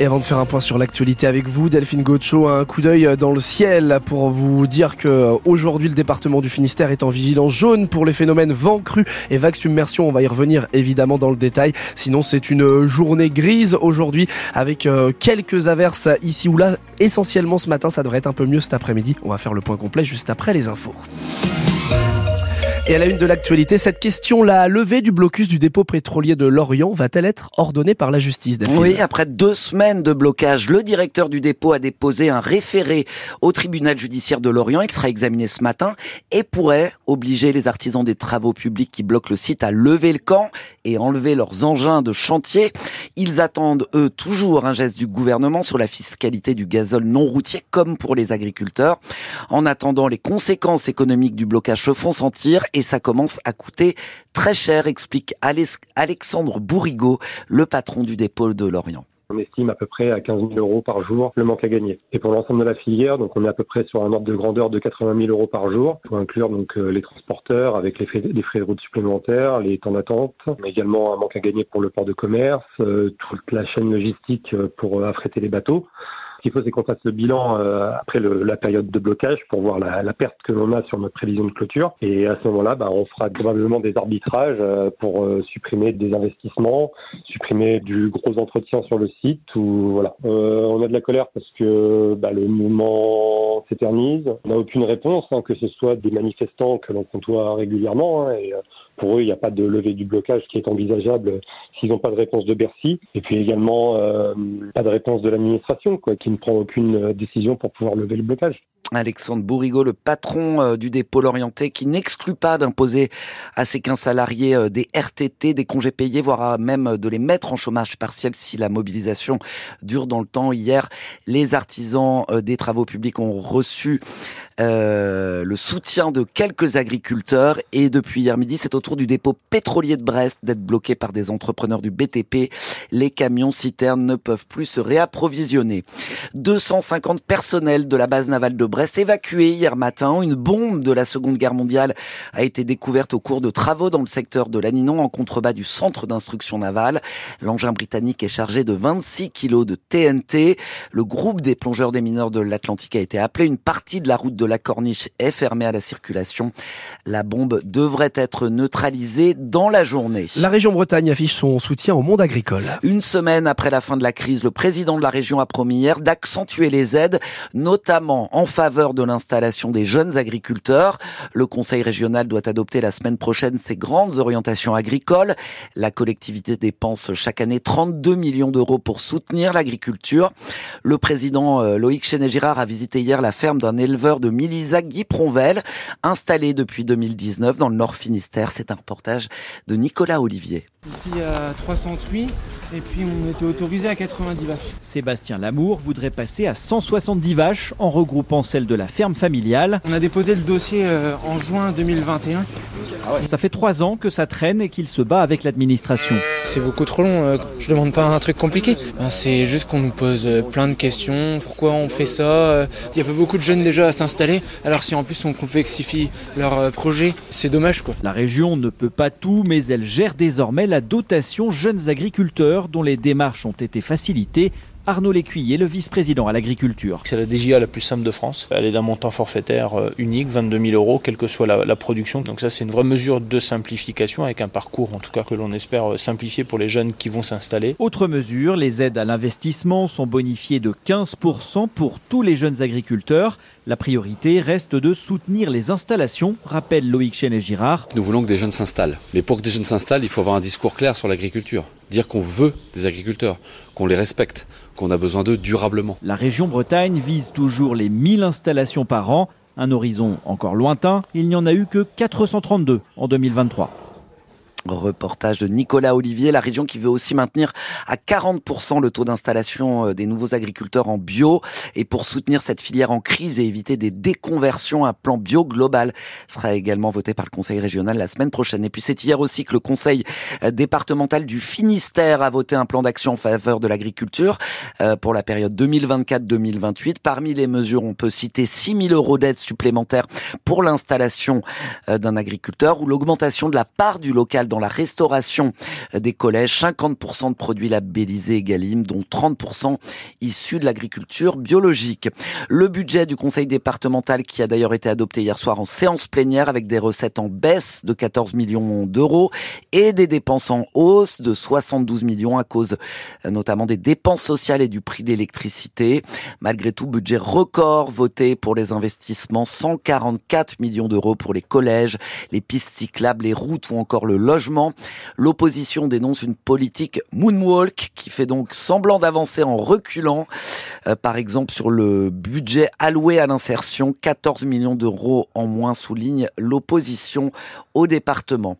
Et avant de faire un point sur l'actualité avec vous, Delphine Gocho, un coup d'œil dans le ciel pour vous dire que aujourd'hui le département du Finistère est en vigilance jaune pour les phénomènes vent cru et vague submersion. On va y revenir évidemment dans le détail. Sinon, c'est une journée grise aujourd'hui avec euh, quelques averses ici ou là. Essentiellement ce matin, ça devrait être un peu mieux cet après-midi. On va faire le point complet juste après les infos. Et à la une de l'actualité, cette question, la levée du blocus du dépôt pétrolier de Lorient va-t-elle être ordonnée par la justice Oui, après deux semaines de blocage, le directeur du dépôt a déposé un référé au tribunal judiciaire de Lorient. Il sera examiné ce matin et pourrait obliger les artisans des travaux publics qui bloquent le site à lever le camp et enlever leurs engins de chantier. Ils attendent, eux, toujours un geste du gouvernement sur la fiscalité du gazole non routier, comme pour les agriculteurs. En attendant, les conséquences économiques du blocage se font sentir ça commence à coûter très cher, explique Alexandre Bourrigaud, le patron du dépôt de Lorient. On estime à peu près à 15 000 euros par jour le manque à gagner. Et pour l'ensemble de la filière, donc on est à peu près sur un ordre de grandeur de 80 000 euros par jour, pour inclure donc euh, les transporteurs avec les frais, de route supplémentaires, les temps d'attente, mais également un manque à gagner pour le port de commerce, euh, toute la chaîne logistique euh, pour affréter les bateaux. Ce qu'il faut, c'est qu'on fasse le bilan euh, après le, la période de blocage pour voir la, la perte que l'on a sur notre prévision de clôture. Et à ce moment-là, bah, on fera probablement des arbitrages euh, pour euh, supprimer des investissements, supprimer du gros entretien sur le site. Ou voilà, on a de la colère parce que bah, le mouvement s'éternise. On n'a aucune réponse, hein, que ce soit des manifestants que l'on côtoie régulièrement. Hein, et, pour eux, il n'y a pas de levée du blocage qui est envisageable s'ils n'ont pas de réponse de Bercy. Et puis également, euh, pas de réponse de l'administration, quoi, qui ne prend aucune décision pour pouvoir lever le blocage. Alexandre Bourrigaud, le patron euh, du dépôt Lorientais, qui n'exclut pas d'imposer à ses 15 salariés euh, des RTT, des congés payés, voire même de les mettre en chômage partiel si la mobilisation dure dans le temps. Hier, les artisans des travaux publics ont reçu euh, le soutien de quelques agriculteurs et depuis hier midi, c'est au tour du dépôt pétrolier de Brest d'être bloqué par des entrepreneurs du BTP. Les camions citernes ne peuvent plus se réapprovisionner. 250 personnels de la base navale de Brest évacués hier matin. Une bombe de la Seconde Guerre mondiale a été découverte au cours de travaux dans le secteur de l'Aninon en contrebas du centre d'instruction navale. L'engin britannique est chargé de 26 kilos de TNT. Le groupe des plongeurs des mineurs de l'Atlantique a été appelé. Une partie de la route de la corniche est fermée à la circulation. La bombe devrait être neutralisée dans la journée. La région Bretagne affiche son soutien au monde agricole. Une semaine après la fin de la crise, le président de la région a promis hier d'accentuer les aides, notamment en faveur de l'installation des jeunes agriculteurs. Le conseil régional doit adopter la semaine prochaine ses grandes orientations agricoles. La collectivité dépense chaque année 32 millions d'euros pour soutenir l'agriculture. Le président euh, Loïc Chenet-Girard a visité hier la ferme d'un éleveur de Milisa Guy Pronvel, installé depuis 2019 dans le Nord Finistère. C'est un reportage de Nicolas Olivier. Ici à 308 et puis on était autorisé à 90 vaches. Sébastien Lamour voudrait passer à 170 vaches en regroupant celles de la ferme familiale. On a déposé le dossier euh, en juin 2021. Ça fait trois ans que ça traîne et qu'il se bat avec l'administration. C'est beaucoup trop long, euh, je demande pas un truc compliqué. Ben, c'est juste qu'on nous pose euh, plein de questions, pourquoi on fait ça. Il y a pas beaucoup de jeunes déjà à s'installer, alors si en plus on complexifie leur projet, c'est dommage quoi. La région ne peut pas tout, mais elle gère désormais la dotation jeunes agriculteurs dont les démarches ont été facilitées Arnaud Lécuyer, le vice-président à l'agriculture. C'est la DGA la plus simple de France. Elle est d'un montant forfaitaire euh, unique, 22 000 euros, quelle que soit la, production. Donc ça, c'est une vraie mesure de simplification avec un parcours, en tout cas, que l'on espère euh, simplifier pour les jeunes qui vont s'installer. Autre mesure, les aides à l'investissement sont bonifiées de 15% pour tous les jeunes agriculteurs. La priorité reste de soutenir les installations, rappelle Loïc Chenet-Girard. Nous voulons que des jeunes s'installent. Mais pour que des jeunes s'installent, il faut avoir un discours clair sur l'agriculture. Dire qu'on veut des agriculteurs, qu'on les respecte, qu'on a besoin d'eux durablement. La région Bretagne vise toujours les 1000 installations par an. Un horizon encore lointain, il n'y en a eu que 432 en 2023. Reportage de Nicolas Olivier, la région qui veut aussi maintenir à 40% le taux d'installation euh, des nouveaux agriculteurs en bio. Et pour soutenir cette filière en crise et éviter des déconversions, un plan bio global sera également voté par le Conseil régional la semaine prochaine. Et puis c'est hier aussi que le Conseil euh, départemental du Finistère a voté un plan d'action en faveur de l'agriculture euh, pour la période 2024-2028. Parmi les mesures, on peut citer 6 000 euros d'aide supplémentaire pour l'installation d'un agriculteur ou l'augmentation de la part du local dans la restauration des collèges. 50% de produits labellisés Egalim, dont 30% issus de l'agriculture biologique. Le budget du conseil départemental qui a d'ailleurs été adopté hier soir en séance plénière avec des recettes en baisse de 14 millions d'euros et des dépenses en hausse de 72 millions à cause euh, notamment des dépenses sociales et du prix de l'électricité. Malgré tout, budget record voté pour les investissements, 144 millions d'euros pour les collèges, les pistes cyclables, les routes ou encore le logement. L'opposition dénonce une politique moonwalk qui fait donc semblant d'avancer en reculant. Euh, par exemple, sur le budget alloué à l'insertion, 14 millions d'euros en moins souligne l'opposition au département.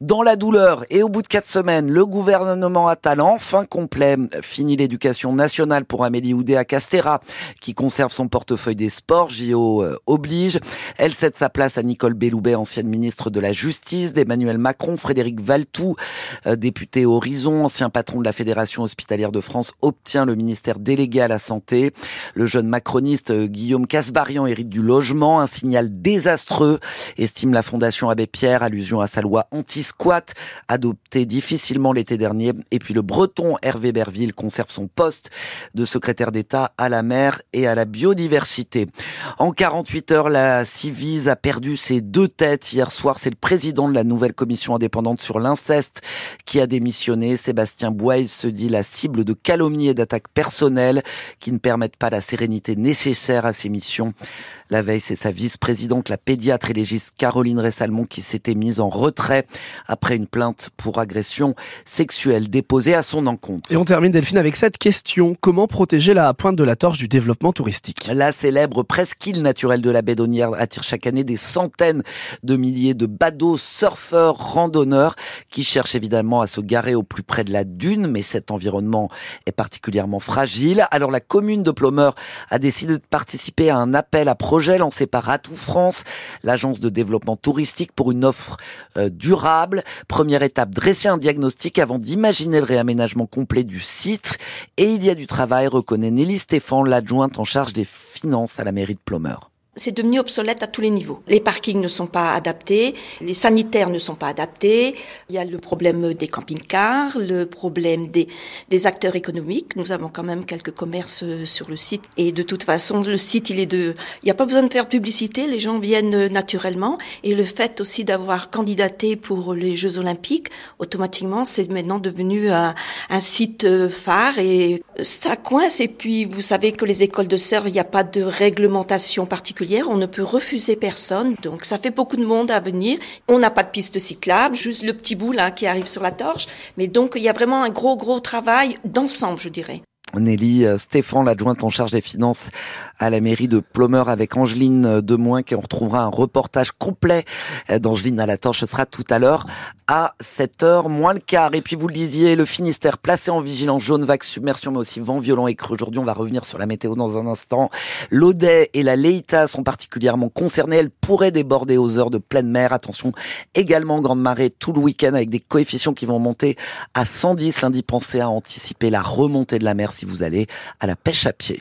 Dans la douleur et au bout de quatre semaines, le gouvernement attal enfin complet fini l'éducation nationale pour Amélie Oudéa Castera, qui conserve son portefeuille des sports, JO euh, oblige. Elle cède sa place à Nicole Belloubet, ancienne ministre de la Justice, d'Emmanuel Macron, Frédéric Valtou, euh, député Horizon, ancien patron de la Fédération hospitalière de France, obtient le ministère délégué à la santé. Le jeune macroniste euh, Guillaume Casbarian hérite du logement, un signal désastreux, estime la Fondation Abbé Pierre, allusion à sa loi anti-squat, adoptée difficilement l'été dernier. Et puis le breton Hervé Berville conserve son poste de secrétaire d'État à la mer et à la biodiversité. En 48 heures, la Civise a perdu ses deux têtes. Hier soir, c'est le président de la nouvelle commission indépendante sur l'inceste qui a démissionné. Sébastien Boise se dit la cible de calomnies et d'attaques personnelles qui ne permettent pas la sérénité nécessaire à ses missions. La veille, c'est sa vice-présidente, la pédiatre et légiste Caroline Ressalmon, qui s'était mise en retrait après une plainte pour agression sexuelle déposée à son encontre. Et on termine, Delphine, avec cette question. Comment protéger la pointe de la torche du développement touristique? La célèbre presqu'île naturelle de la baie attire chaque année des centaines de milliers de badauds, surfeurs, randonneurs qui cherchent évidemment à se garer au plus près de la dune, mais cet environnement est particulièrement fragile. Alors la commune de Plomeur a décidé de participer à un appel à projet lancé par Atout France, l'agence de développement touristique pour une offre euh, durable. Première étape, dresser un diagnostic avant d'imaginer le réaménagement complet du site. Et il y a du travail, reconnaît Nelly Stéphane, l'adjointe en charge des finances à la mairie de Plomeur c'est devenu obsolète à tous les niveaux. Les parkings ne sont pas adaptés, les sanitaires ne sont pas adaptés, il y a le problème des camping-cars, le problème des, acteurs économiques. Nous avons quand même quelques commerces euh, sur le site. Et de toute façon, le site, il est de... Il n'y a pas besoin de faire publicité, les gens viennent naturellement. Et le fait aussi d'avoir candidaté pour les Jeux Olympiques, automatiquement, c'est maintenant devenu un, un site euh, phare. Et ça coince. Et puis vous savez que les écoles de surf, il n'y a pas de réglementation particulière on ne peut refuser personne. Donc ça fait beaucoup de monde à venir. On n'a pas de piste cyclable, juste le petit bout là qui arrive sur la torche. Mais donc il y a vraiment un gros gros travail d'ensemble, je dirais. Nelly euh, Stéphane, l'adjointe en charge des finances à la mairie de Plomeur avec Angeline Demoin qui on retrouvera un reportage complet euh, d'Angeline à la torche. Ce sera tout à l'heure à 7h moins le quart. Et puis vous le disiez, le Finistère placé en vigilance jaune, vague submersion, mais aussi vent violent et creux. Aujourd'hui, on va revenir sur la météo dans un instant. L'Audet et la Leïta sont particulièrement concernées. Elles pourraient déborder aux heures de pleine mer. Attention également grande marée tout le week-end avec des coefficients qui vont monter à 110 lundi. Pensez à anticiper la remontée de la mer vous allez à la pêche à pied.